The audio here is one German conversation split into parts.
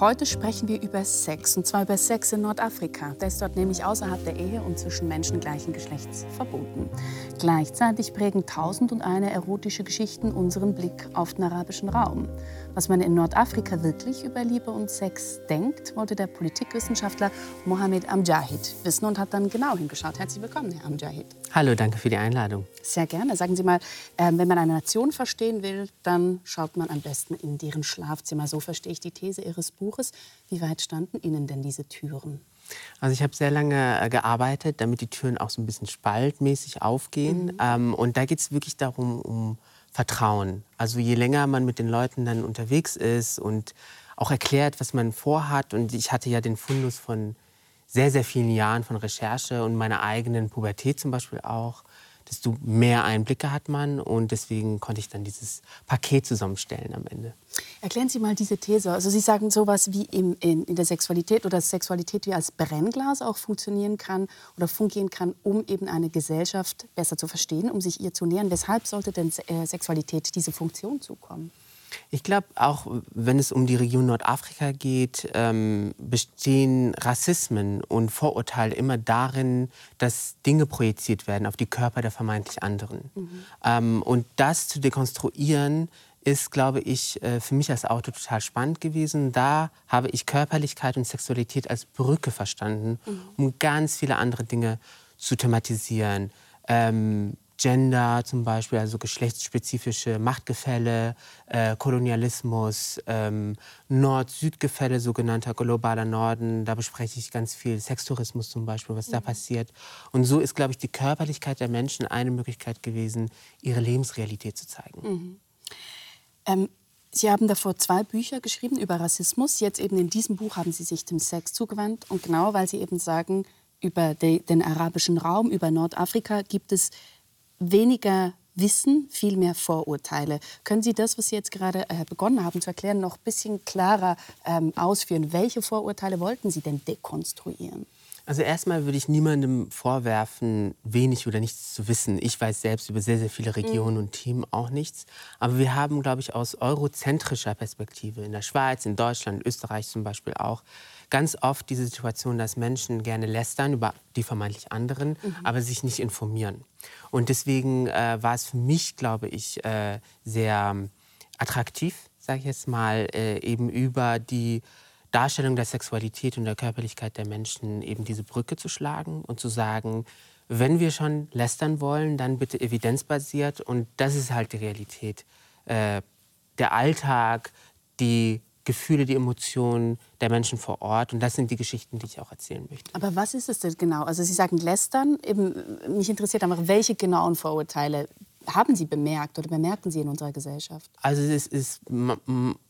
Heute sprechen wir über Sex, und zwar über Sex in Nordafrika. Der ist dort nämlich außerhalb der Ehe und zwischen Menschen gleichen Geschlechts verboten. Gleichzeitig prägen tausend und eine erotische Geschichten unseren Blick auf den arabischen Raum. Was man in Nordafrika wirklich über Liebe und Sex denkt, wollte der Politikwissenschaftler Mohamed Amjahid wissen und hat dann genau hingeschaut. Herzlich willkommen, Herr Amjahid. Hallo, danke für die Einladung. Sehr gerne. Sagen Sie mal, äh, wenn man eine Nation verstehen will, dann schaut man am besten in deren Schlafzimmer. So verstehe ich die These Ihres Buches. Wie weit standen Ihnen denn diese Türen? Also ich habe sehr lange äh, gearbeitet, damit die Türen auch so ein bisschen spaltmäßig aufgehen. Mhm. Ähm, und da geht es wirklich darum, um Vertrauen. Also je länger man mit den Leuten dann unterwegs ist und auch erklärt, was man vorhat. Und ich hatte ja den Fundus von sehr, sehr vielen Jahren von Recherche und meiner eigenen Pubertät zum Beispiel auch, desto mehr Einblicke hat man und deswegen konnte ich dann dieses Paket zusammenstellen am Ende. Erklären Sie mal diese These. Also Sie sagen sowas wie im, in, in der Sexualität oder Sexualität wie als Brennglas auch funktionieren kann oder fungieren kann, um eben eine Gesellschaft besser zu verstehen, um sich ihr zu nähern. Weshalb sollte denn äh, Sexualität diese Funktion zukommen? Ich glaube, auch wenn es um die Region Nordafrika geht, ähm, bestehen Rassismen und Vorurteile immer darin, dass Dinge projiziert werden auf die Körper der vermeintlich anderen. Mhm. Ähm, und das zu dekonstruieren, ist, glaube ich, äh, für mich als Autor total spannend gewesen. Da habe ich Körperlichkeit und Sexualität als Brücke verstanden, mhm. um ganz viele andere Dinge zu thematisieren. Ähm, Gender zum Beispiel, also geschlechtsspezifische Machtgefälle, äh, Kolonialismus, ähm, Nord-Süd-Gefälle, sogenannter globaler Norden. Da bespreche ich ganz viel Sextourismus zum Beispiel, was mhm. da passiert. Und so ist, glaube ich, die Körperlichkeit der Menschen eine Möglichkeit gewesen, ihre Lebensrealität zu zeigen. Mhm. Ähm, Sie haben davor zwei Bücher geschrieben über Rassismus. Jetzt eben in diesem Buch haben Sie sich dem Sex zugewandt. Und genau weil Sie eben sagen, über de, den arabischen Raum, über Nordafrika gibt es weniger Wissen, viel mehr Vorurteile. Können Sie das, was Sie jetzt gerade äh, begonnen haben zu erklären, noch ein bisschen klarer ähm, ausführen? Welche Vorurteile wollten Sie denn dekonstruieren? Also erstmal würde ich niemandem vorwerfen, wenig oder nichts zu wissen. Ich weiß selbst über sehr, sehr viele Regionen mhm. und Themen auch nichts. Aber wir haben, glaube ich, aus eurozentrischer Perspektive in der Schweiz, in Deutschland, Österreich zum Beispiel auch, ganz oft diese Situation, dass Menschen gerne lästern über die vermeintlich anderen, mhm. aber sich nicht informieren. Und deswegen äh, war es für mich, glaube ich, äh, sehr attraktiv, sage ich jetzt mal, äh, eben über die Darstellung der Sexualität und der Körperlichkeit der Menschen eben diese Brücke zu schlagen und zu sagen, wenn wir schon lästern wollen, dann bitte evidenzbasiert. Und das ist halt die Realität. Äh, der Alltag, die Gefühle, die Emotionen der Menschen vor Ort. Und das sind die Geschichten, die ich auch erzählen möchte. Aber was ist es denn genau? Also Sie sagen Lästern. Eben, mich interessiert einfach, welche genauen Vorurteile haben Sie bemerkt oder bemerken Sie in unserer Gesellschaft? Also es ist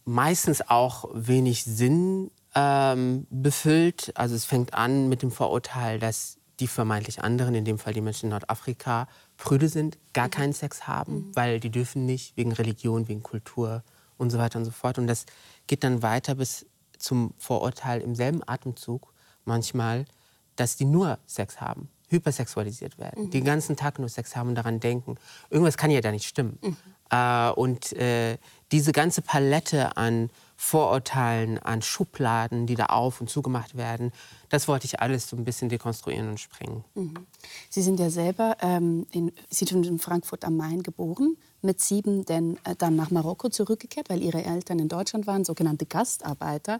meistens auch wenig Sinn ähm, befüllt. Also es fängt an mit dem Vorurteil, dass die vermeintlich anderen, in dem Fall die Menschen in Nordafrika, prüde sind, gar keinen Sex haben, mhm. weil die dürfen nicht wegen Religion, wegen Kultur und so weiter und so fort. Und das geht dann weiter bis zum Vorurteil im selben Atemzug manchmal, dass die nur Sex haben, hypersexualisiert werden, mhm. den ganzen Tag nur Sex haben und daran denken, irgendwas kann ja da nicht stimmen. Mhm. Äh, und äh, diese ganze Palette an Vorurteilen, an Schubladen, die da auf und zugemacht werden, das wollte ich alles so ein bisschen dekonstruieren und sprengen. Mhm. Sie sind ja selber ähm, in, Sie sind in Frankfurt am Main geboren, mit sieben denn, äh, dann nach Marokko zurückgekehrt, weil Ihre Eltern in Deutschland waren, sogenannte Gastarbeiter.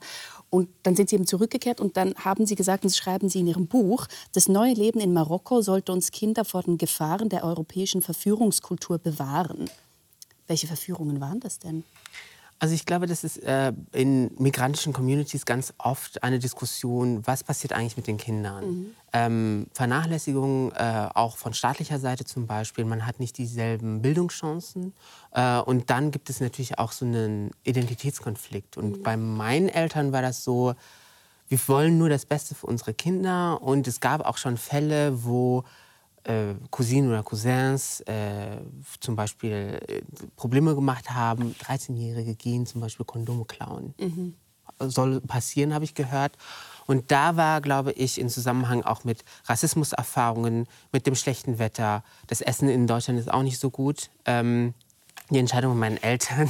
Und dann sind Sie eben zurückgekehrt und dann haben Sie gesagt, und das schreiben Sie in Ihrem Buch, das neue Leben in Marokko sollte uns Kinder vor den Gefahren der europäischen Verführungskultur bewahren. Welche Verführungen waren das denn? Also ich glaube, das ist äh, in migrantischen Communities ganz oft eine Diskussion, was passiert eigentlich mit den Kindern. Mhm. Ähm, Vernachlässigung äh, auch von staatlicher Seite zum Beispiel. Man hat nicht dieselben Bildungschancen. Äh, und dann gibt es natürlich auch so einen Identitätskonflikt. Und mhm. bei meinen Eltern war das so, wir wollen nur das Beste für unsere Kinder. Und es gab auch schon Fälle, wo äh, Cousinen oder Cousins äh, zum Beispiel äh, Probleme gemacht haben. 13-Jährige gehen zum Beispiel Kondome klauen. Mhm. Soll passieren, habe ich gehört. Und da war, glaube ich, in Zusammenhang auch mit Rassismuserfahrungen, mit dem schlechten Wetter. Das Essen in Deutschland ist auch nicht so gut. Ähm, die Entscheidung meinen Eltern.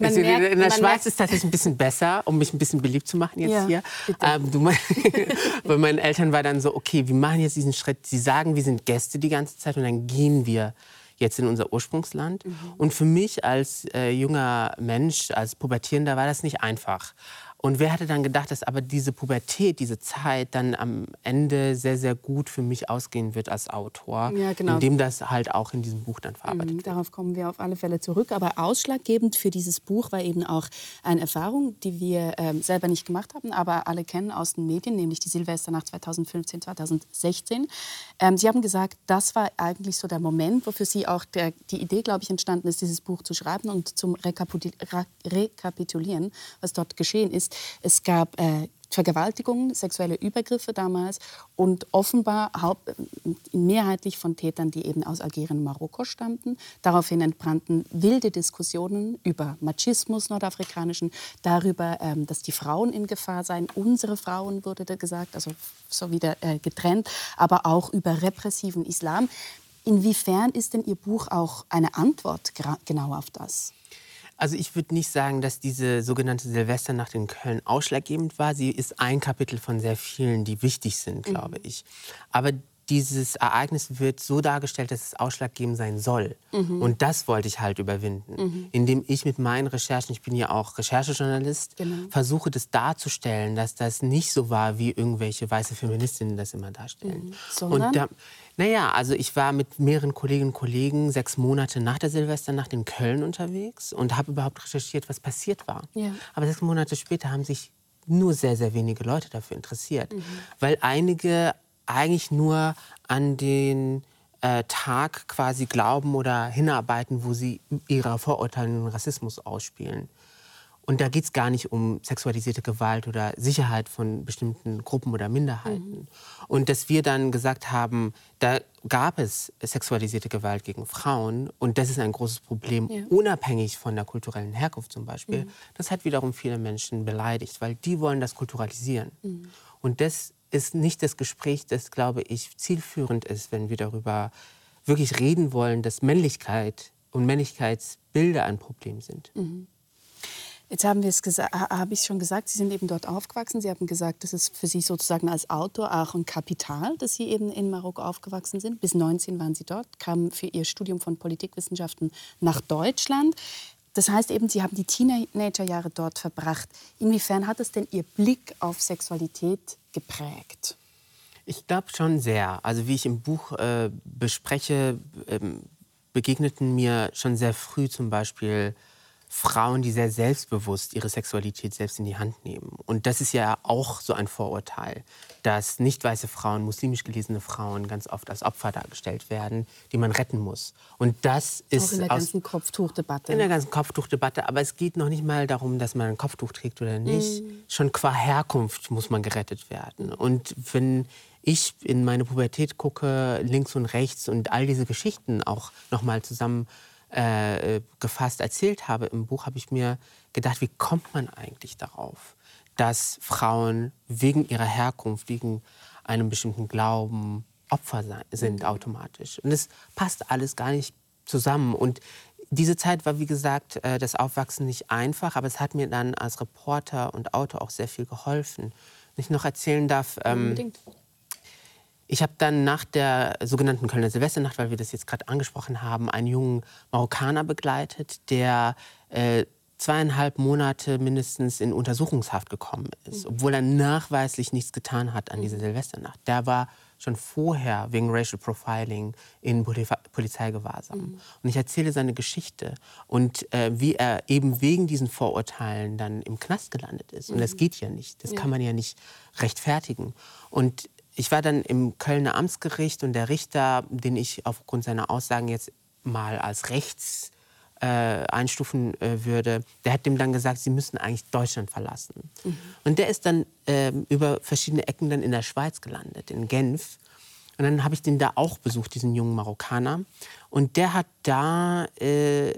Also merkt, in der Schweiz merkt. ist das jetzt ein bisschen besser, um mich ein bisschen beliebt zu machen jetzt ja, hier. Ähm, du, bei meinen Eltern war dann so, okay, wir machen jetzt diesen Schritt. Sie sagen, wir sind Gäste die ganze Zeit und dann gehen wir jetzt in unser Ursprungsland. Mhm. Und für mich als äh, junger Mensch, als Pubertierender, war das nicht einfach. Und wer hätte dann gedacht, dass aber diese Pubertät, diese Zeit dann am Ende sehr, sehr gut für mich ausgehen wird als Autor, ja, genau. indem das halt auch in diesem Buch dann verarbeitet mhm, wird. Darauf kommen wir auf alle Fälle zurück. Aber ausschlaggebend für dieses Buch war eben auch eine Erfahrung, die wir ähm, selber nicht gemacht haben, aber alle kennen aus den Medien, nämlich die Silvesternacht 2015, 2016. Ähm, Sie haben gesagt, das war eigentlich so der Moment, wofür Sie auch der, die Idee, glaube ich, entstanden ist, dieses Buch zu schreiben und zum Rekapitulieren, was dort geschehen ist. Es gab äh, Vergewaltigungen, sexuelle Übergriffe damals und offenbar haupt, äh, mehrheitlich von Tätern, die eben aus Algerien und Marokko stammten. Daraufhin entbrannten wilde Diskussionen über Machismus nordafrikanischen, darüber, ähm, dass die Frauen in Gefahr seien. Unsere Frauen wurde da gesagt, also so wieder äh, getrennt, aber auch über repressiven Islam. Inwiefern ist denn Ihr Buch auch eine Antwort genau auf das? Also ich würde nicht sagen, dass diese sogenannte Silvesternacht in Köln ausschlaggebend war. Sie ist ein Kapitel von sehr vielen, die wichtig sind, glaube mhm. ich. Aber dieses Ereignis wird so dargestellt, dass es ausschlaggebend sein soll. Mhm. Und das wollte ich halt überwinden, mhm. indem ich mit meinen Recherchen, ich bin ja auch Recherchejournalist, genau. versuche das darzustellen, dass das nicht so war, wie irgendwelche weiße Feministinnen das immer darstellen. Mhm. Sondern? Und da, naja, also ich war mit mehreren Kolleginnen und Kollegen sechs Monate nach der Silvesternacht in Köln unterwegs und habe überhaupt recherchiert, was passiert war. Ja. Aber sechs Monate später haben sich nur sehr, sehr wenige Leute dafür interessiert, mhm. weil einige eigentlich nur an den äh, Tag quasi glauben oder hinarbeiten, wo sie ihre Vorurteile und Rassismus ausspielen. Und da geht es gar nicht um sexualisierte Gewalt oder Sicherheit von bestimmten Gruppen oder Minderheiten. Mhm. Und dass wir dann gesagt haben, da gab es sexualisierte Gewalt gegen Frauen und das ist ein großes Problem, ja. unabhängig von der kulturellen Herkunft zum Beispiel. Mhm. Das hat wiederum viele Menschen beleidigt, weil die wollen das kulturalisieren. Mhm. Und das ist nicht das Gespräch, das, glaube ich, zielführend ist, wenn wir darüber wirklich reden wollen, dass Männlichkeit und Männlichkeitsbilder ein Problem sind. Mhm. Jetzt haben wir es habe ich schon gesagt, Sie sind eben dort aufgewachsen. Sie haben gesagt, das ist für Sie sozusagen als Autor auch ein Kapital, dass Sie eben in Marokko aufgewachsen sind. Bis 19 waren Sie dort, kamen für Ihr Studium von Politikwissenschaften nach Deutschland. Das heißt eben, Sie haben die Teenagerjahre dort verbracht. Inwiefern hat es denn Ihr Blick auf Sexualität geprägt? Ich glaube schon sehr. Also wie ich im Buch äh, bespreche, ähm, begegneten mir schon sehr früh zum Beispiel Frauen, die sehr selbstbewusst ihre Sexualität selbst in die Hand nehmen. Und das ist ja auch so ein Vorurteil, dass nicht weiße Frauen, muslimisch gelesene Frauen ganz oft als Opfer dargestellt werden, die man retten muss. Und das ist auch in der ganzen Kopftuchdebatte. In der ganzen Kopftuchdebatte, aber es geht noch nicht mal darum, dass man ein Kopftuch trägt oder nicht. Mm. Schon qua Herkunft muss man gerettet werden. Und wenn ich in meine Pubertät gucke, links und rechts und all diese Geschichten auch noch mal zusammen äh, gefasst erzählt habe im Buch, habe ich mir gedacht, wie kommt man eigentlich darauf, dass Frauen wegen ihrer Herkunft, wegen einem bestimmten Glauben Opfer sind mhm. automatisch. Und es passt alles gar nicht zusammen. Und diese Zeit war, wie gesagt, äh, das Aufwachsen nicht einfach, aber es hat mir dann als Reporter und Autor auch sehr viel geholfen. Wenn ich noch erzählen darf, ähm, Unbedingt. Ich habe dann nach der sogenannten Kölner Silvesternacht, weil wir das jetzt gerade angesprochen haben, einen jungen Marokkaner begleitet, der äh, zweieinhalb Monate mindestens in Untersuchungshaft gekommen ist, mhm. obwohl er nachweislich nichts getan hat an dieser Silvesternacht. Der war schon vorher wegen Racial Profiling in Polizeigewahrsam. Mhm. Und ich erzähle seine Geschichte und äh, wie er eben wegen diesen Vorurteilen dann im Knast gelandet ist. Und das mhm. geht ja nicht. Das ja. kann man ja nicht rechtfertigen. Und ich war dann im Kölner Amtsgericht und der Richter, den ich aufgrund seiner Aussagen jetzt mal als rechts äh, einstufen äh, würde, der hat dem dann gesagt, sie müssen eigentlich Deutschland verlassen. Mhm. Und der ist dann äh, über verschiedene Ecken dann in der Schweiz gelandet, in Genf. Und dann habe ich den da auch besucht, diesen jungen Marokkaner. Und der hat da äh,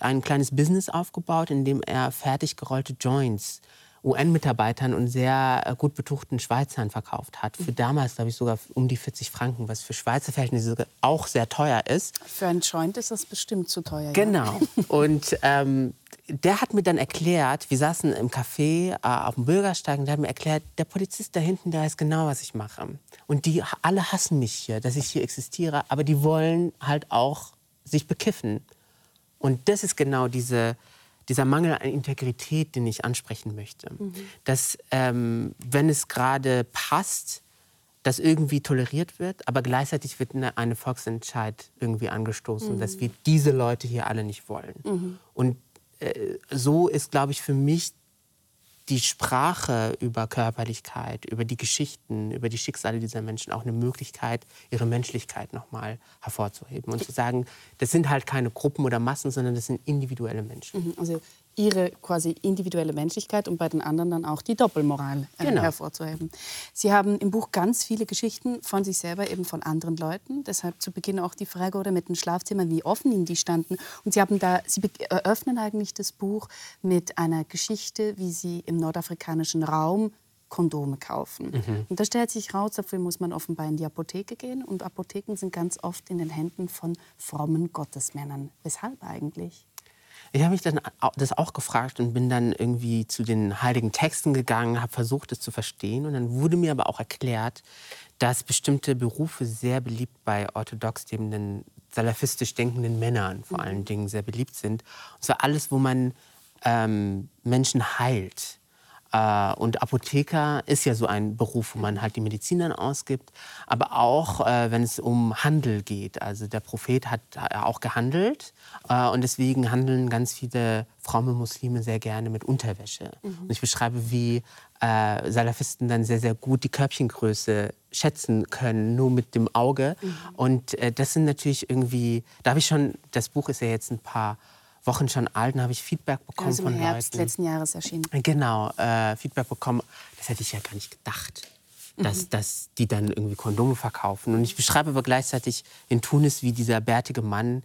ein kleines Business aufgebaut, in dem er fertig gerollte Joints UN-Mitarbeitern und sehr äh, gut betuchten Schweizern verkauft hat. Für damals, glaube ich, sogar um die 40 Franken, was für Schweizer Verhältnisse auch sehr teuer ist. Für einen Joint ist das bestimmt zu teuer. Genau. Ja. Und ähm, der hat mir dann erklärt, wir saßen im Café äh, auf dem Bürgersteig und der hat mir erklärt, der Polizist da hinten, der weiß genau, was ich mache. Und die alle hassen mich hier, dass ich hier existiere, aber die wollen halt auch sich bekiffen. Und das ist genau diese, dieser Mangel an Integrität, den ich ansprechen möchte. Mhm. Dass, ähm, wenn es gerade passt, das irgendwie toleriert wird, aber gleichzeitig wird eine, eine Volksentscheid irgendwie angestoßen, mhm. dass wir diese Leute hier alle nicht wollen. Mhm. Und äh, so ist, glaube ich, für mich die Sprache über Körperlichkeit, über die Geschichten, über die Schicksale dieser Menschen auch eine Möglichkeit, ihre Menschlichkeit nochmal hervorzuheben und zu sagen, das sind halt keine Gruppen oder Massen, sondern das sind individuelle Menschen. Mhm, also ihre quasi individuelle Menschlichkeit und bei den anderen dann auch die Doppelmoral äh, genau. hervorzuheben. Sie haben im Buch ganz viele Geschichten von sich selber, eben von anderen Leuten. Deshalb zu Beginn auch die Frage oder mit den Schlafzimmern, wie offen Ihnen die standen. Und Sie haben da, Sie eröffnen eigentlich das Buch mit einer Geschichte, wie Sie im nordafrikanischen Raum Kondome kaufen. Mhm. Und da stellt sich raus, dafür muss man offenbar in die Apotheke gehen. Und Apotheken sind ganz oft in den Händen von frommen Gottesmännern. Weshalb eigentlich? Ich habe mich dann das auch gefragt und bin dann irgendwie zu den heiligen Texten gegangen, habe versucht, es zu verstehen. Und dann wurde mir aber auch erklärt, dass bestimmte Berufe sehr beliebt bei orthodox lebenden, salafistisch denkenden Männern vor allen Dingen sehr beliebt sind. Und zwar alles, wo man ähm, Menschen heilt. Äh, und Apotheker ist ja so ein Beruf, wo man halt die Medizin dann ausgibt. Aber auch, äh, wenn es um Handel geht. Also der Prophet hat auch gehandelt. Äh, und deswegen handeln ganz viele fromme Muslime sehr gerne mit Unterwäsche. Mhm. Und ich beschreibe, wie äh, Salafisten dann sehr, sehr gut die Körbchengröße schätzen können, nur mit dem Auge. Mhm. Und äh, das sind natürlich irgendwie, da habe ich schon, das Buch ist ja jetzt ein paar Wochen schon alt und habe ich Feedback bekommen also im von Herbst Leuten. letzten Jahres erschienen. Genau, äh, Feedback bekommen. Das hätte ich ja gar nicht gedacht, dass, mhm. dass die dann irgendwie Kondome verkaufen. Und ich beschreibe aber gleichzeitig in Tunis, wie dieser bärtige Mann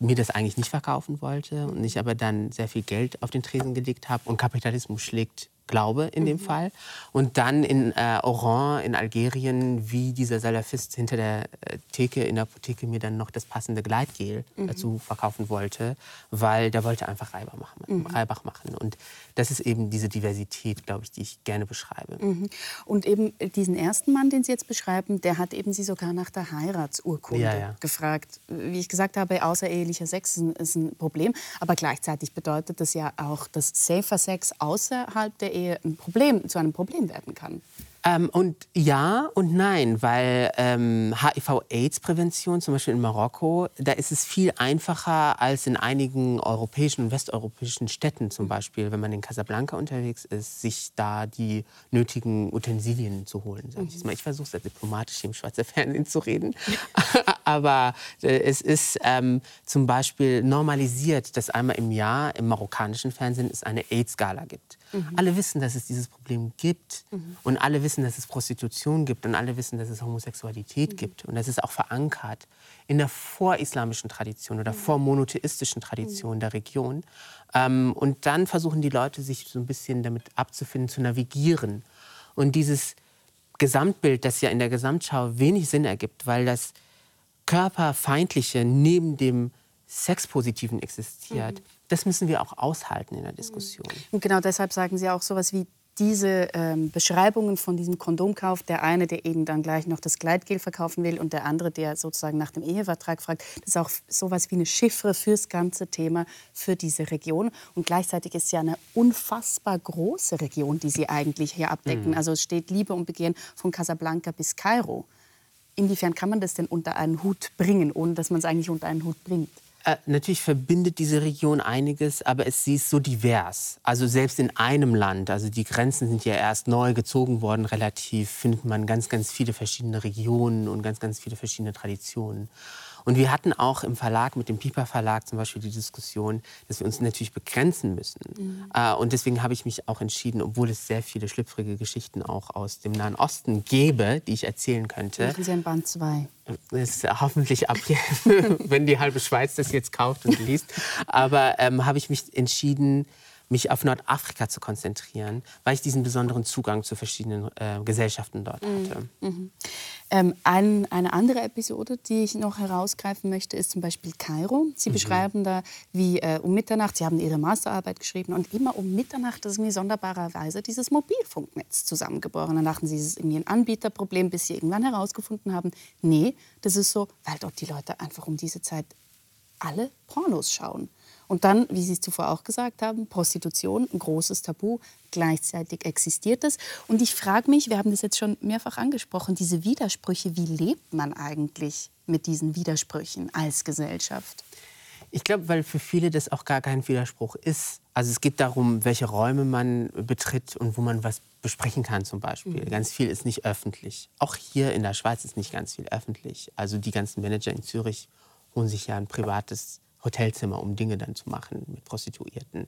mir das eigentlich nicht verkaufen wollte und ich aber dann sehr viel Geld auf den Tresen gelegt habe und Kapitalismus schlägt Glaube in dem mhm. Fall. Und dann in äh, Oran in Algerien, wie dieser Salafist hinter der äh, Theke in der Apotheke mir dann noch das passende Gleitgel mhm. dazu verkaufen wollte, weil der wollte einfach Reibach machen, mhm. Reibach machen. Und das ist eben diese Diversität, glaube ich, die ich gerne beschreibe. Mhm. Und eben diesen ersten Mann, den Sie jetzt beschreiben, der hat eben Sie sogar nach der Heiratsurkunde ja, ja. gefragt. Wie ich gesagt habe, außerehelicher Sex ist ein, ist ein Problem, aber gleichzeitig bedeutet das ja auch, dass Safer Sex außerhalb der Ehe ein Problem, zu einem Problem werden kann. Ähm, und ja und nein, weil ähm, HIV-Aids-Prävention, zum Beispiel in Marokko, da ist es viel einfacher als in einigen europäischen und westeuropäischen Städten zum Beispiel, wenn man in Casablanca unterwegs ist, sich da die nötigen Utensilien zu holen. Sag ich mhm. ich versuche sehr diplomatisch im Schweizer Fernsehen zu reden, aber äh, es ist ähm, zum Beispiel normalisiert, dass einmal im Jahr im marokkanischen Fernsehen es eine AIDS-Gala gibt. Mhm. Alle wissen, dass es dieses Problem gibt mhm. und alle wissen, dass es Prostitution gibt und alle wissen, dass es Homosexualität mhm. gibt und das ist auch verankert in der vorislamischen Tradition oder mhm. vormonotheistischen Tradition mhm. der Region. Ähm, und dann versuchen die Leute, sich so ein bisschen damit abzufinden, zu navigieren. Und dieses Gesamtbild, das ja in der Gesamtschau wenig Sinn ergibt, weil das Körperfeindliche neben dem Sexpositiven existiert, mhm. Das müssen wir auch aushalten in der Diskussion. Und genau deshalb sagen Sie auch sowas wie diese ähm, Beschreibungen von diesem Kondomkauf, der eine, der eben dann gleich noch das Gleitgel verkaufen will und der andere, der sozusagen nach dem Ehevertrag fragt, das ist auch sowas wie eine Chiffre fürs ganze Thema, für diese Region. Und gleichzeitig ist es ja eine unfassbar große Region, die sie eigentlich hier abdecken. Mhm. Also es steht Liebe und Begehren von Casablanca bis Kairo. Inwiefern kann man das denn unter einen Hut bringen, ohne dass man es eigentlich unter einen Hut bringt? Äh, natürlich verbindet diese Region einiges, aber es, sie ist so divers. Also selbst in einem Land, also die Grenzen sind ja erst neu gezogen worden, relativ findet man ganz, ganz viele verschiedene Regionen und ganz, ganz viele verschiedene Traditionen. Und wir hatten auch im Verlag, mit dem Piper Verlag zum Beispiel die Diskussion, dass wir uns natürlich begrenzen müssen. Mhm. Äh, und deswegen habe ich mich auch entschieden, obwohl es sehr viele schlüpfrige Geschichten auch aus dem Nahen Osten gäbe, die ich erzählen könnte. Machen Sie ein Band 2. Das ist hoffentlich ab, wenn die halbe Schweiz das jetzt kauft und liest. Aber ähm, habe ich mich entschieden, mich auf Nordafrika zu konzentrieren, weil ich diesen besonderen Zugang zu verschiedenen äh, Gesellschaften dort mhm. hatte. Mhm. Ähm, ein, eine andere Episode, die ich noch herausgreifen möchte, ist zum Beispiel Kairo. Sie mhm. beschreiben da, wie äh, um Mitternacht, Sie haben Ihre Masterarbeit geschrieben und immer um Mitternacht ist irgendwie sonderbarerweise dieses Mobilfunknetz zusammengebrochen. Dann dachten Sie, es ist irgendwie ein Anbieterproblem, bis Sie irgendwann herausgefunden haben, nee, das ist so, weil dort die Leute einfach um diese Zeit alle Pornos schauen. Und dann, wie Sie es zuvor auch gesagt haben, Prostitution, ein großes Tabu, gleichzeitig existiert es. Und ich frage mich, wir haben das jetzt schon mehrfach angesprochen, diese Widersprüche, wie lebt man eigentlich mit diesen Widersprüchen als Gesellschaft? Ich glaube, weil für viele das auch gar kein Widerspruch ist. Also es geht darum, welche Räume man betritt und wo man was besprechen kann zum Beispiel. Mhm. Ganz viel ist nicht öffentlich. Auch hier in der Schweiz ist nicht ganz viel öffentlich. Also die ganzen Manager in Zürich holen sich ja ein privates Hotelzimmer, um Dinge dann zu machen mit Prostituierten.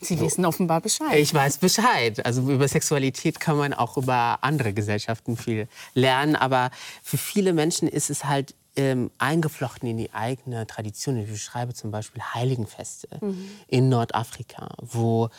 Sie wissen offenbar Bescheid. Ich weiß Bescheid. Also über Sexualität kann man auch über andere Gesellschaften viel lernen. Aber für viele Menschen ist es halt ähm, eingeflochten in die eigene Tradition. Ich beschreibe zum Beispiel Heiligenfeste mhm. in Nordafrika, wo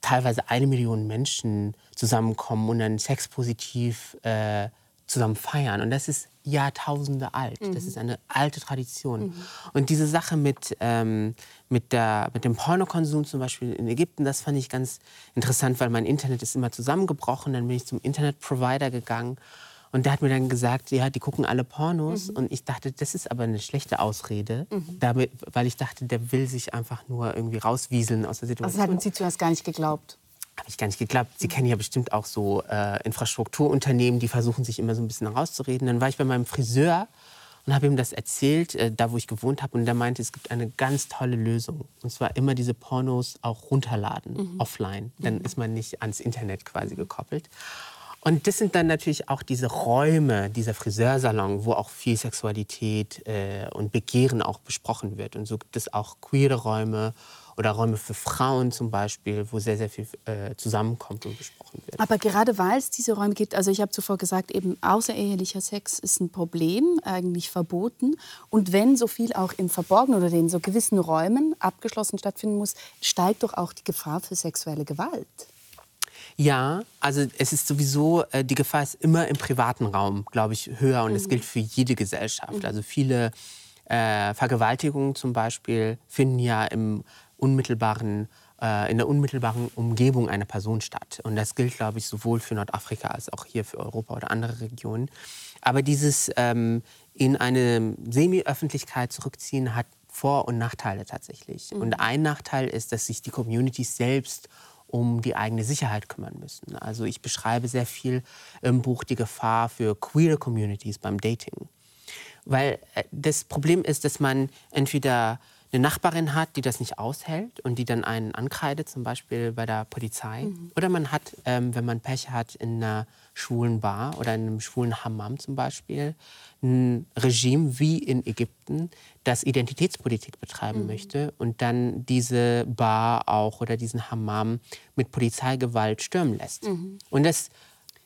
teilweise eine Million Menschen zusammenkommen und dann sexpositiv äh, zusammen feiern. Und das ist Jahrtausende alt. Mhm. Das ist eine alte Tradition. Mhm. Und diese Sache mit, ähm, mit, der, mit dem Pornokonsum zum Beispiel in Ägypten, das fand ich ganz interessant, weil mein Internet ist immer zusammengebrochen. Dann bin ich zum Internetprovider gegangen. Und der hat mir dann gesagt, ja, die gucken alle Pornos. Mhm. Und ich dachte, das ist aber eine schlechte Ausrede, mhm. damit, weil ich dachte, der will sich einfach nur irgendwie rauswieseln aus der Situation. Also hatten Sie zuerst gar nicht geglaubt? Habe ich gar nicht geglaubt. Sie kennen ja bestimmt auch so äh, Infrastrukturunternehmen, die versuchen sich immer so ein bisschen rauszureden. Dann war ich bei meinem Friseur und habe ihm das erzählt, äh, da wo ich gewohnt habe. Und der meinte, es gibt eine ganz tolle Lösung. Und zwar immer diese Pornos auch runterladen, mhm. offline. Dann mhm. ist man nicht ans Internet quasi gekoppelt. Und das sind dann natürlich auch diese Räume, dieser Friseursalon, wo auch viel Sexualität äh, und Begehren auch besprochen wird. Und so gibt es auch queere Räume oder Räume für Frauen zum Beispiel, wo sehr, sehr viel äh, zusammenkommt und besprochen wird. Aber gerade weil es diese Räume gibt, also ich habe zuvor gesagt, eben außerehelicher Sex ist ein Problem, eigentlich verboten. Und wenn so viel auch im Verborgenen oder in so gewissen Räumen abgeschlossen stattfinden muss, steigt doch auch die Gefahr für sexuelle Gewalt. Ja, also es ist sowieso, äh, die Gefahr ist immer im privaten Raum, glaube ich, höher und mhm. das gilt für jede Gesellschaft. Mhm. Also viele äh, Vergewaltigungen zum Beispiel finden ja im unmittelbaren, äh, in der unmittelbaren Umgebung einer Person statt. Und das gilt, glaube ich, sowohl für Nordafrika als auch hier für Europa oder andere Regionen. Aber dieses ähm, in eine Semi-Öffentlichkeit zurückziehen hat Vor- und Nachteile tatsächlich. Mhm. Und ein Nachteil ist, dass sich die Communities selbst um die eigene Sicherheit kümmern müssen. Also ich beschreibe sehr viel im Buch die Gefahr für queer Communities beim Dating. Weil äh, das Problem ist, dass man entweder eine Nachbarin hat, die das nicht aushält und die dann einen ankreidet, zum Beispiel bei der Polizei. Mhm. Oder man hat, ähm, wenn man Pech hat, in einer schwulen Bar oder in einem schwulen Hammam zum Beispiel, ein Regime wie in Ägypten, das Identitätspolitik betreiben mhm. möchte und dann diese Bar auch oder diesen Hammam mit Polizeigewalt stürmen lässt. Mhm. Und das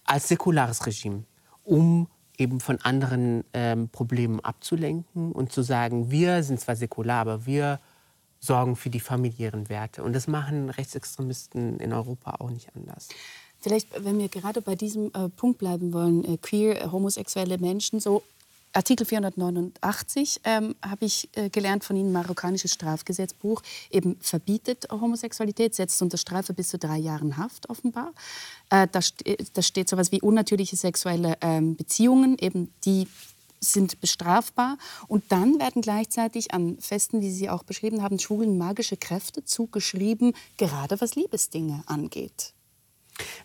als säkulares Regime, um eben von anderen ähm, Problemen abzulenken und zu sagen, wir sind zwar säkular, aber wir sorgen für die familiären Werte. Und das machen Rechtsextremisten in Europa auch nicht anders. Vielleicht, wenn wir gerade bei diesem äh, Punkt bleiben wollen, äh, queer, homosexuelle Menschen, so Artikel 489 ähm, habe ich äh, gelernt von Ihnen, marokkanisches Strafgesetzbuch, eben verbietet Homosexualität, setzt unter Strafe bis zu drei Jahren Haft offenbar. Äh, da, st da steht sowas wie unnatürliche sexuelle ähm, Beziehungen, eben die sind bestrafbar. Und dann werden gleichzeitig an Festen, wie Sie auch beschrieben haben, Schulen magische Kräfte zugeschrieben, gerade was Liebesdinge angeht.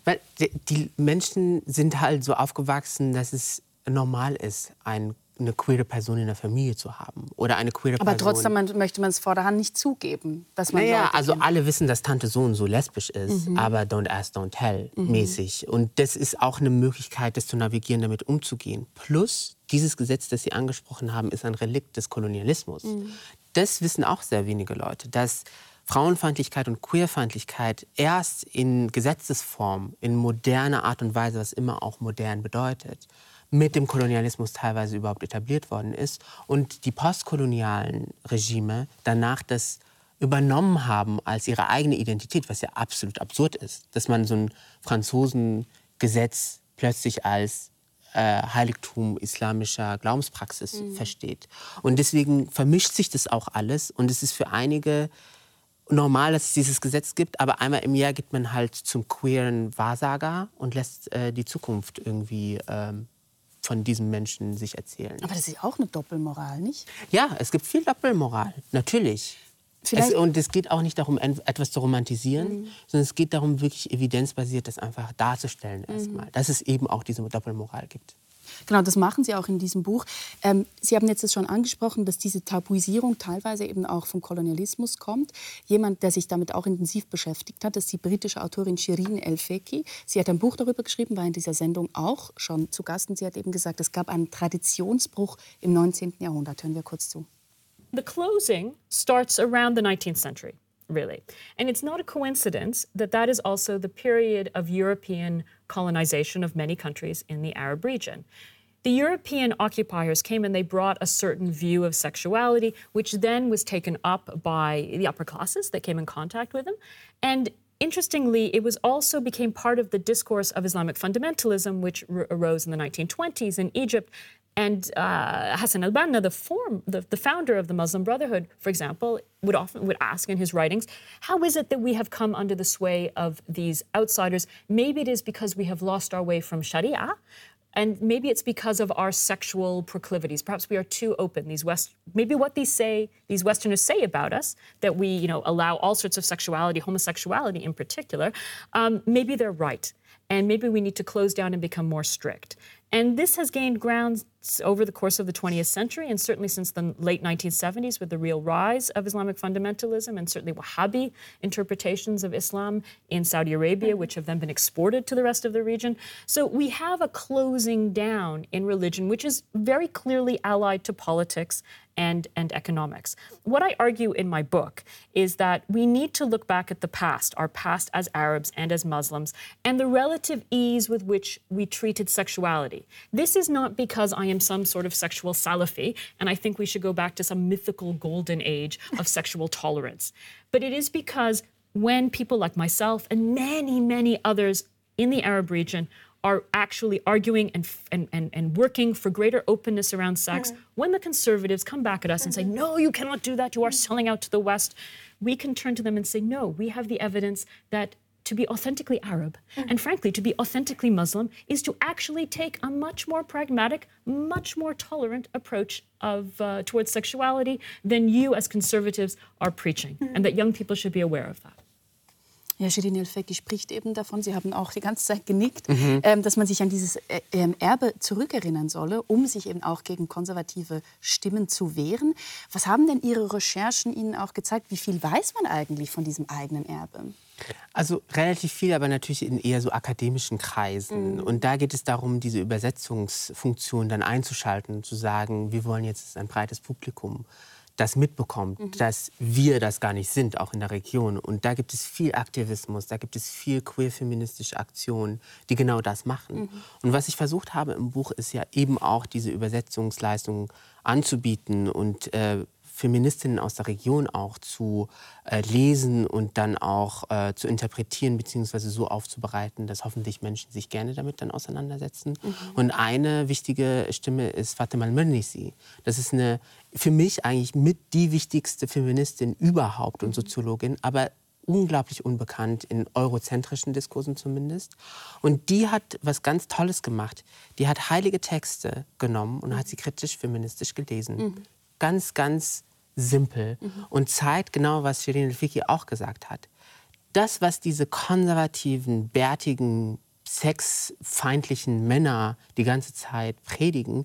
Weil die Menschen sind halt so aufgewachsen, dass es normal ist, ein, eine queere Person in der Familie zu haben oder eine queere Aber Person. trotzdem man, möchte man es vorderhand nicht zugeben, dass man naja, also kennt. alle wissen, dass Tante so und so lesbisch ist, mhm. aber don't ask, don't tell mhm. mäßig. Und das ist auch eine Möglichkeit, das zu navigieren, damit umzugehen. Plus dieses Gesetz, das Sie angesprochen haben, ist ein Relikt des Kolonialismus. Mhm. Das wissen auch sehr wenige Leute, dass Frauenfeindlichkeit und Queerfeindlichkeit erst in Gesetzesform, in moderner Art und Weise, was immer auch modern bedeutet, mit dem Kolonialismus teilweise überhaupt etabliert worden ist und die postkolonialen Regime danach das übernommen haben als ihre eigene Identität, was ja absolut absurd ist, dass man so ein Franzosengesetz plötzlich als äh, Heiligtum islamischer Glaubenspraxis mhm. versteht. Und deswegen vermischt sich das auch alles und es ist für einige normal, dass es dieses Gesetz gibt, aber einmal im Jahr geht man halt zum queeren Wahrsager und lässt äh, die Zukunft irgendwie ähm, von diesem Menschen sich erzählen. Aber das ist auch eine Doppelmoral, nicht? Ja, es gibt viel Doppelmoral, natürlich. Es, und es geht auch nicht darum, etwas zu romantisieren, mhm. sondern es geht darum, wirklich evidenzbasiert das einfach darzustellen mhm. erstmal, dass es eben auch diese Doppelmoral gibt. Genau, das machen Sie auch in diesem Buch. Ähm, Sie haben jetzt schon angesprochen, dass diese Tabuisierung teilweise eben auch vom Kolonialismus kommt. Jemand, der sich damit auch intensiv beschäftigt hat, ist die britische Autorin Shirin El-Feki. Sie hat ein Buch darüber geschrieben, war in dieser Sendung auch schon zu Gast. Und sie hat eben gesagt, es gab einen Traditionsbruch im 19. Jahrhundert. Hören wir kurz zu. The closing starts around the 19th century. really. And it's not a coincidence that that is also the period of European colonization of many countries in the Arab region. The European occupiers came and they brought a certain view of sexuality, which then was taken up by the upper classes that came in contact with them. And interestingly, it was also became part of the discourse of Islamic fundamentalism, which arose in the 1920s in Egypt and uh, Hassan al-Banna, the, form, the, the, founder of the Muslim Brotherhood, for example, would often would ask in his writings, "How is it that we have come under the sway of these outsiders? Maybe it is because we have lost our way from Sharia." And maybe it's because of our sexual proclivities. Perhaps we are too open. These West, maybe what these say, these Westerners say about us, that we, you know, allow all sorts of sexuality, homosexuality in particular. Um, maybe they're right, and maybe we need to close down and become more strict. And this has gained ground over the course of the 20th century, and certainly since the late 1970s, with the real rise of Islamic fundamentalism and certainly Wahhabi interpretations of Islam in Saudi Arabia, which have then been exported to the rest of the region. So we have a closing down in religion, which is very clearly allied to politics and, and economics. What I argue in my book is that we need to look back at the past, our past as Arabs and as Muslims, and the relative ease with which we treated sexuality. This is not because I am some sort of sexual Salafi, and I think we should go back to some mythical golden age of sexual tolerance. But it is because when people like myself and many, many others in the Arab region are actually arguing and, and, and, and working for greater openness around sex, mm-hmm. when the conservatives come back at us and say, mm-hmm. no, you cannot do that, you are selling out to the West, we can turn to them and say, no, we have the evidence that to be authentically Arab mm-hmm. and frankly to be authentically Muslim is to actually take a much more pragmatic, much more tolerant approach of uh, towards sexuality than you as conservatives are preaching, mm-hmm. and that young people should be aware of that. Ja, Shirin El-Feki spricht eben davon, Sie haben auch die ganze Zeit genickt, mhm. ähm, dass man sich an dieses äh, ähm, Erbe zurückerinnern solle, um sich eben auch gegen konservative Stimmen zu wehren. Was haben denn Ihre Recherchen Ihnen auch gezeigt? Wie viel weiß man eigentlich von diesem eigenen Erbe? Also relativ viel, aber natürlich in eher so akademischen Kreisen. Mhm. Und da geht es darum, diese Übersetzungsfunktion dann einzuschalten und zu sagen, wir wollen jetzt ein breites Publikum das mitbekommt, mhm. dass wir das gar nicht sind, auch in der Region. Und da gibt es viel Aktivismus, da gibt es viel queer-feministische Aktionen, die genau das machen. Mhm. Und was ich versucht habe im Buch, ist ja eben auch diese Übersetzungsleistung anzubieten und äh, Feministinnen aus der Region auch zu äh, lesen und dann auch äh, zu interpretieren bzw. so aufzubereiten, dass hoffentlich Menschen sich gerne damit dann auseinandersetzen. Mhm. Und eine wichtige Stimme ist Fatima al-Mernisi. Das ist eine für mich eigentlich mit die wichtigste Feministin überhaupt und mhm. Soziologin, aber unglaublich unbekannt, in eurozentrischen Diskursen zumindest. Und die hat was ganz Tolles gemacht. Die hat heilige Texte genommen und hat sie kritisch feministisch gelesen. Mhm. Ganz, ganz simpel mhm. und zeigt genau, was Shirin Fiki auch gesagt hat. Das, was diese konservativen, bärtigen, sexfeindlichen Männer die ganze Zeit predigen,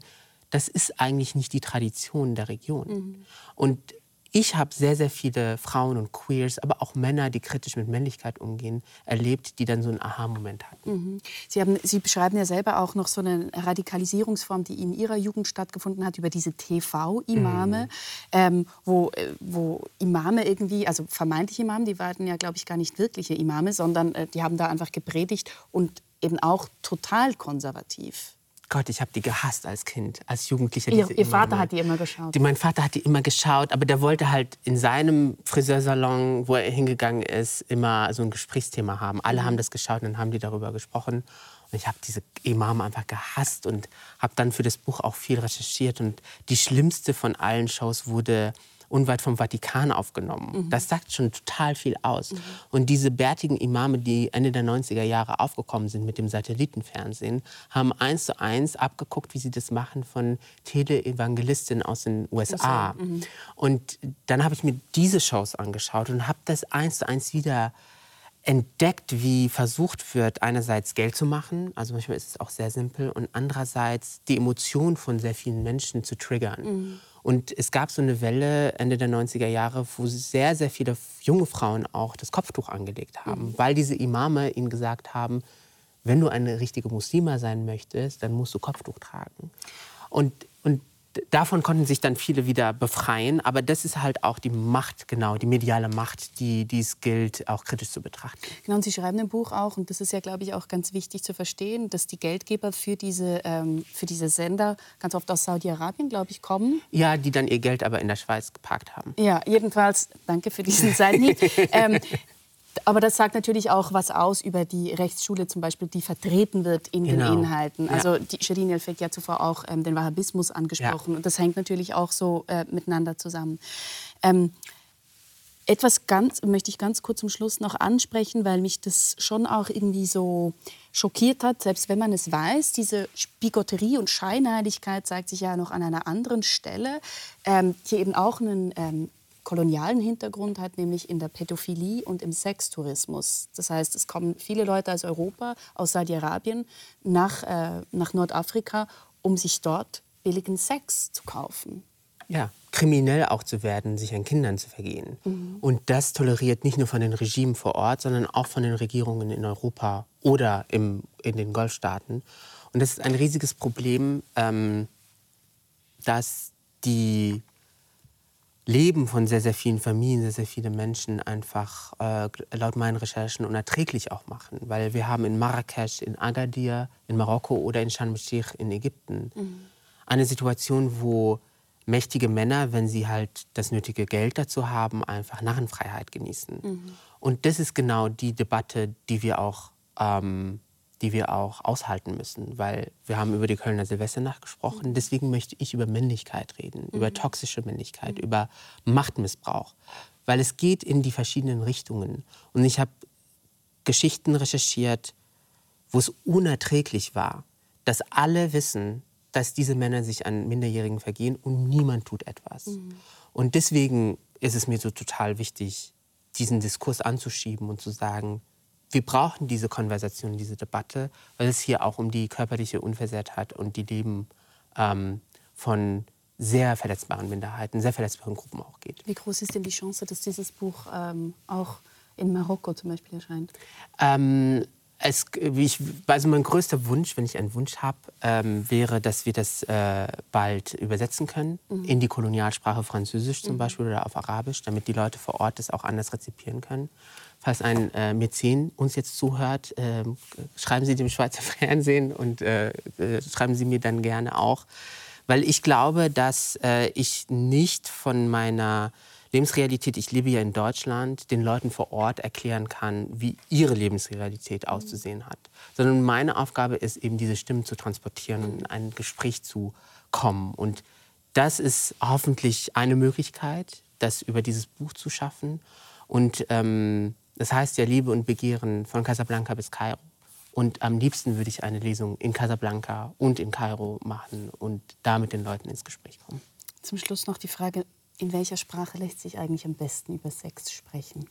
das ist eigentlich nicht die Tradition der Region. Mhm. Und ich habe sehr, sehr viele Frauen und Queers, aber auch Männer, die kritisch mit Männlichkeit umgehen, erlebt, die dann so einen Aha-Moment hatten. Mhm. Sie, haben, Sie beschreiben ja selber auch noch so eine Radikalisierungsform, die in Ihrer Jugend stattgefunden hat, über diese TV-Imame, mhm. ähm, wo, äh, wo Imame irgendwie, also vermeintliche Imame, die waren ja, glaube ich, gar nicht wirkliche Imame, sondern äh, die haben da einfach gepredigt und eben auch total konservativ. Gott, ich habe die gehasst als Kind, als Jugendlicher. Ihr, ihr Vater Imame. hat die immer geschaut. Die, mein Vater hat die immer geschaut, aber der wollte halt in seinem Friseursalon, wo er hingegangen ist, immer so ein Gesprächsthema haben. Alle haben das geschaut und dann haben die darüber gesprochen. Und ich habe diese Imame einfach gehasst und habe dann für das Buch auch viel recherchiert. Und die schlimmste von allen Shows wurde unweit vom Vatikan aufgenommen. Das sagt schon total viel aus. Und diese bärtigen Imame, die Ende der 90er Jahre aufgekommen sind mit dem Satellitenfernsehen, haben eins zu eins abgeguckt, wie sie das machen von Teleevangelistinnen aus den USA. Und dann habe ich mir diese Shows angeschaut und habe das eins zu eins wieder entdeckt, wie versucht wird, einerseits Geld zu machen, also manchmal ist es auch sehr simpel, und andererseits die Emotion von sehr vielen Menschen zu triggern. Und es gab so eine Welle Ende der 90er Jahre, wo sehr, sehr viele junge Frauen auch das Kopftuch angelegt haben, weil diese Imame ihnen gesagt haben, wenn du eine richtige Muslima sein möchtest, dann musst du Kopftuch tragen. Und, und davon konnten sich dann viele wieder befreien. Aber das ist halt auch die Macht, genau, die mediale Macht, die, die es gilt, auch kritisch zu betrachten. Genau, und Sie schreiben im Buch auch, und das ist ja, glaube ich, auch ganz wichtig zu verstehen, dass die Geldgeber für diese, ähm, für diese Sender ganz oft aus Saudi-Arabien, glaube ich, kommen. Ja, die dann ihr Geld aber in der Schweiz geparkt haben. Ja, jedenfalls, danke für diesen Seitenhieb. ähm, aber das sagt natürlich auch was aus über die Rechtsschule zum Beispiel, die vertreten wird in Genau. den Inhalten. Ja. Also die Shirin El-Fek ja zuvor auch ähm, den Wahhabismus angesprochen. Und das hängt natürlich auch so äh, miteinander zusammen. Ähm, etwas ganz, möchte ich ganz kurz zum Schluss noch ansprechen, weil mich das schon auch irgendwie so schockiert hat, selbst wenn man es weiß. Diese Spigotterie und Scheinheiligkeit zeigt sich ja noch an einer anderen Stelle, ähm, die eben auch einen ähm, kolonialen Hintergrund hat, nämlich in der Pädophilie und im Sextourismus. Das heißt, es kommen viele Leute aus Europa, aus Saudi-Arabien nach, äh, nach Nordafrika, um sich dort billigen Sex zu kaufen. Ja, kriminell auch zu werden, sich an Kindern zu vergehen. Und das toleriert nicht nur von den Regimen vor Ort, sondern auch von den Regierungen in Europa oder im, in den Golfstaaten. Und das ist ein riesiges Problem, ähm, dass die Leben von sehr, sehr vielen Familien, sehr, sehr viele Menschen einfach äh, laut meinen Recherchen unerträglich auch machen. Weil wir haben in Marrakesch, in Agadir, in Marokko oder in Sharm el-Sheikh in Ägypten eine Situation, wo mächtige Männer, wenn sie halt das nötige Geld dazu haben, einfach Narrenfreiheit genießen. Und das ist genau die Debatte, die wir auch ähm, die wir auch aushalten müssen, weil wir haben über die Kölner Silvesternacht gesprochen. Deswegen möchte ich über Männlichkeit reden, über toxische Männlichkeit, über Machtmissbrauch, weil es geht in die verschiedenen Richtungen. Und ich habe Geschichten recherchiert, wo es unerträglich war, dass alle wissen, dass diese Männer sich an Minderjährigen vergehen und niemand tut etwas. Und deswegen ist es mir so total wichtig, diesen Diskurs anzuschieben und zu sagen, wir brauchen diese Konversation, diese Debatte, weil es hier auch um die körperliche Unversehrtheit und die Leben ähm, von sehr verletzbaren Minderheiten, sehr verletzbaren Gruppen auch geht. Wie groß ist denn die Chance, dass dieses Buch ähm, auch in Marokko zum Beispiel erscheint? Ähm, es, ich, also mein größter Wunsch, wenn ich einen Wunsch habe, ähm, wäre, dass wir das äh, bald übersetzen können in die Kolonialsprache Französisch zum Beispiel oder auf Arabisch, damit die Leute vor Ort das auch anders rezipieren können. Falls ein äh, Mäzen uns jetzt zuhört, ähm, schreiben Sie dem Schweizer Fernsehen und äh, äh, schreiben Sie mir dann gerne auch, weil ich glaube, dass äh, ich nicht von meiner Lebensrealität, ich lebe ja in Deutschland, den Leuten vor Ort erklären kann, wie ihre Lebensrealität auszusehen hat. Sondern meine Aufgabe ist eben, diese Stimmen zu transportieren und in ein Gespräch zu kommen. Und das ist hoffentlich eine Möglichkeit, das über dieses Buch zu schaffen. Und ähm, das heißt ja Liebe und Begehren von Casablanca bis Kairo. Und am liebsten würde ich eine Lesung in Casablanca und in Kairo machen und da mit den Leuten ins Gespräch kommen. Zum Schluss noch die Frage, in welcher Sprache lässt sich eigentlich am besten über Sex sprechen?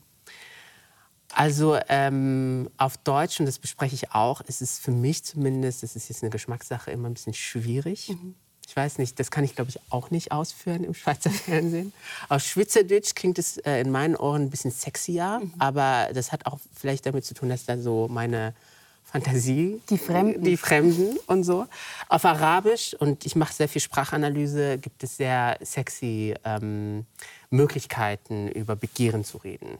Also ähm, auf Deutsch, und das bespreche ich auch, ist es für mich zumindest, das ist jetzt eine Geschmackssache, immer ein bisschen schwierig. Ich weiß nicht, das kann ich glaube ich auch nicht ausführen im Schweizer Fernsehen. Auf Schweizerdeutsch klingt es äh, in meinen Ohren ein bisschen sexier, aber das hat auch vielleicht damit zu tun, dass da so meine Fantasie, Die Fremden. die Fremden und so. Auf Arabisch, und ich mache sehr viel Sprachanalyse, gibt es sehr sexy ähm, Möglichkeiten, über Begehren zu reden.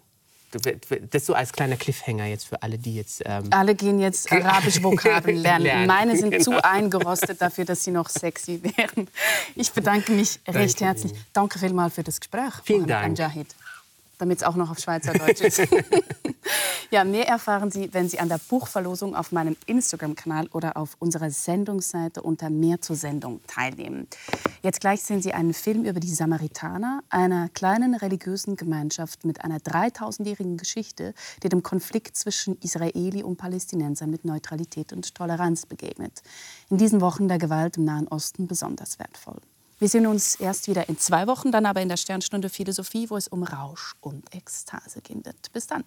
Das so als kleiner Cliffhanger jetzt für alle, die jetzt. Ähm alle gehen jetzt arabisch Vokabeln lernen. lernen. Meine sind genau. zu eingerostet dafür, dass sie noch sexy wären. Ich bedanke mich recht Danke herzlich. Ihnen. Danke vielmals für das Gespräch. Vielen Dank. Anjahid damit es auch noch auf Schweizerdeutsch ist. ja, mehr erfahren Sie, wenn Sie an der Buchverlosung auf meinem Instagram-Kanal oder auf unserer Sendungsseite unter Mehr zur Sendung teilnehmen. Jetzt gleich sehen Sie einen Film über die Samaritaner, einer kleinen religiösen Gemeinschaft mit einer 3000-jährigen Geschichte, die dem Konflikt zwischen Israeli und Palästinensern mit Neutralität und Toleranz begegnet. In diesen Wochen der Gewalt im Nahen Osten besonders wertvoll. Wir sehen uns erst wieder in zwei Wochen, dann aber in der Sternstunde Philosophie, wo es um Rausch und Ekstase gehen wird. Bis dann.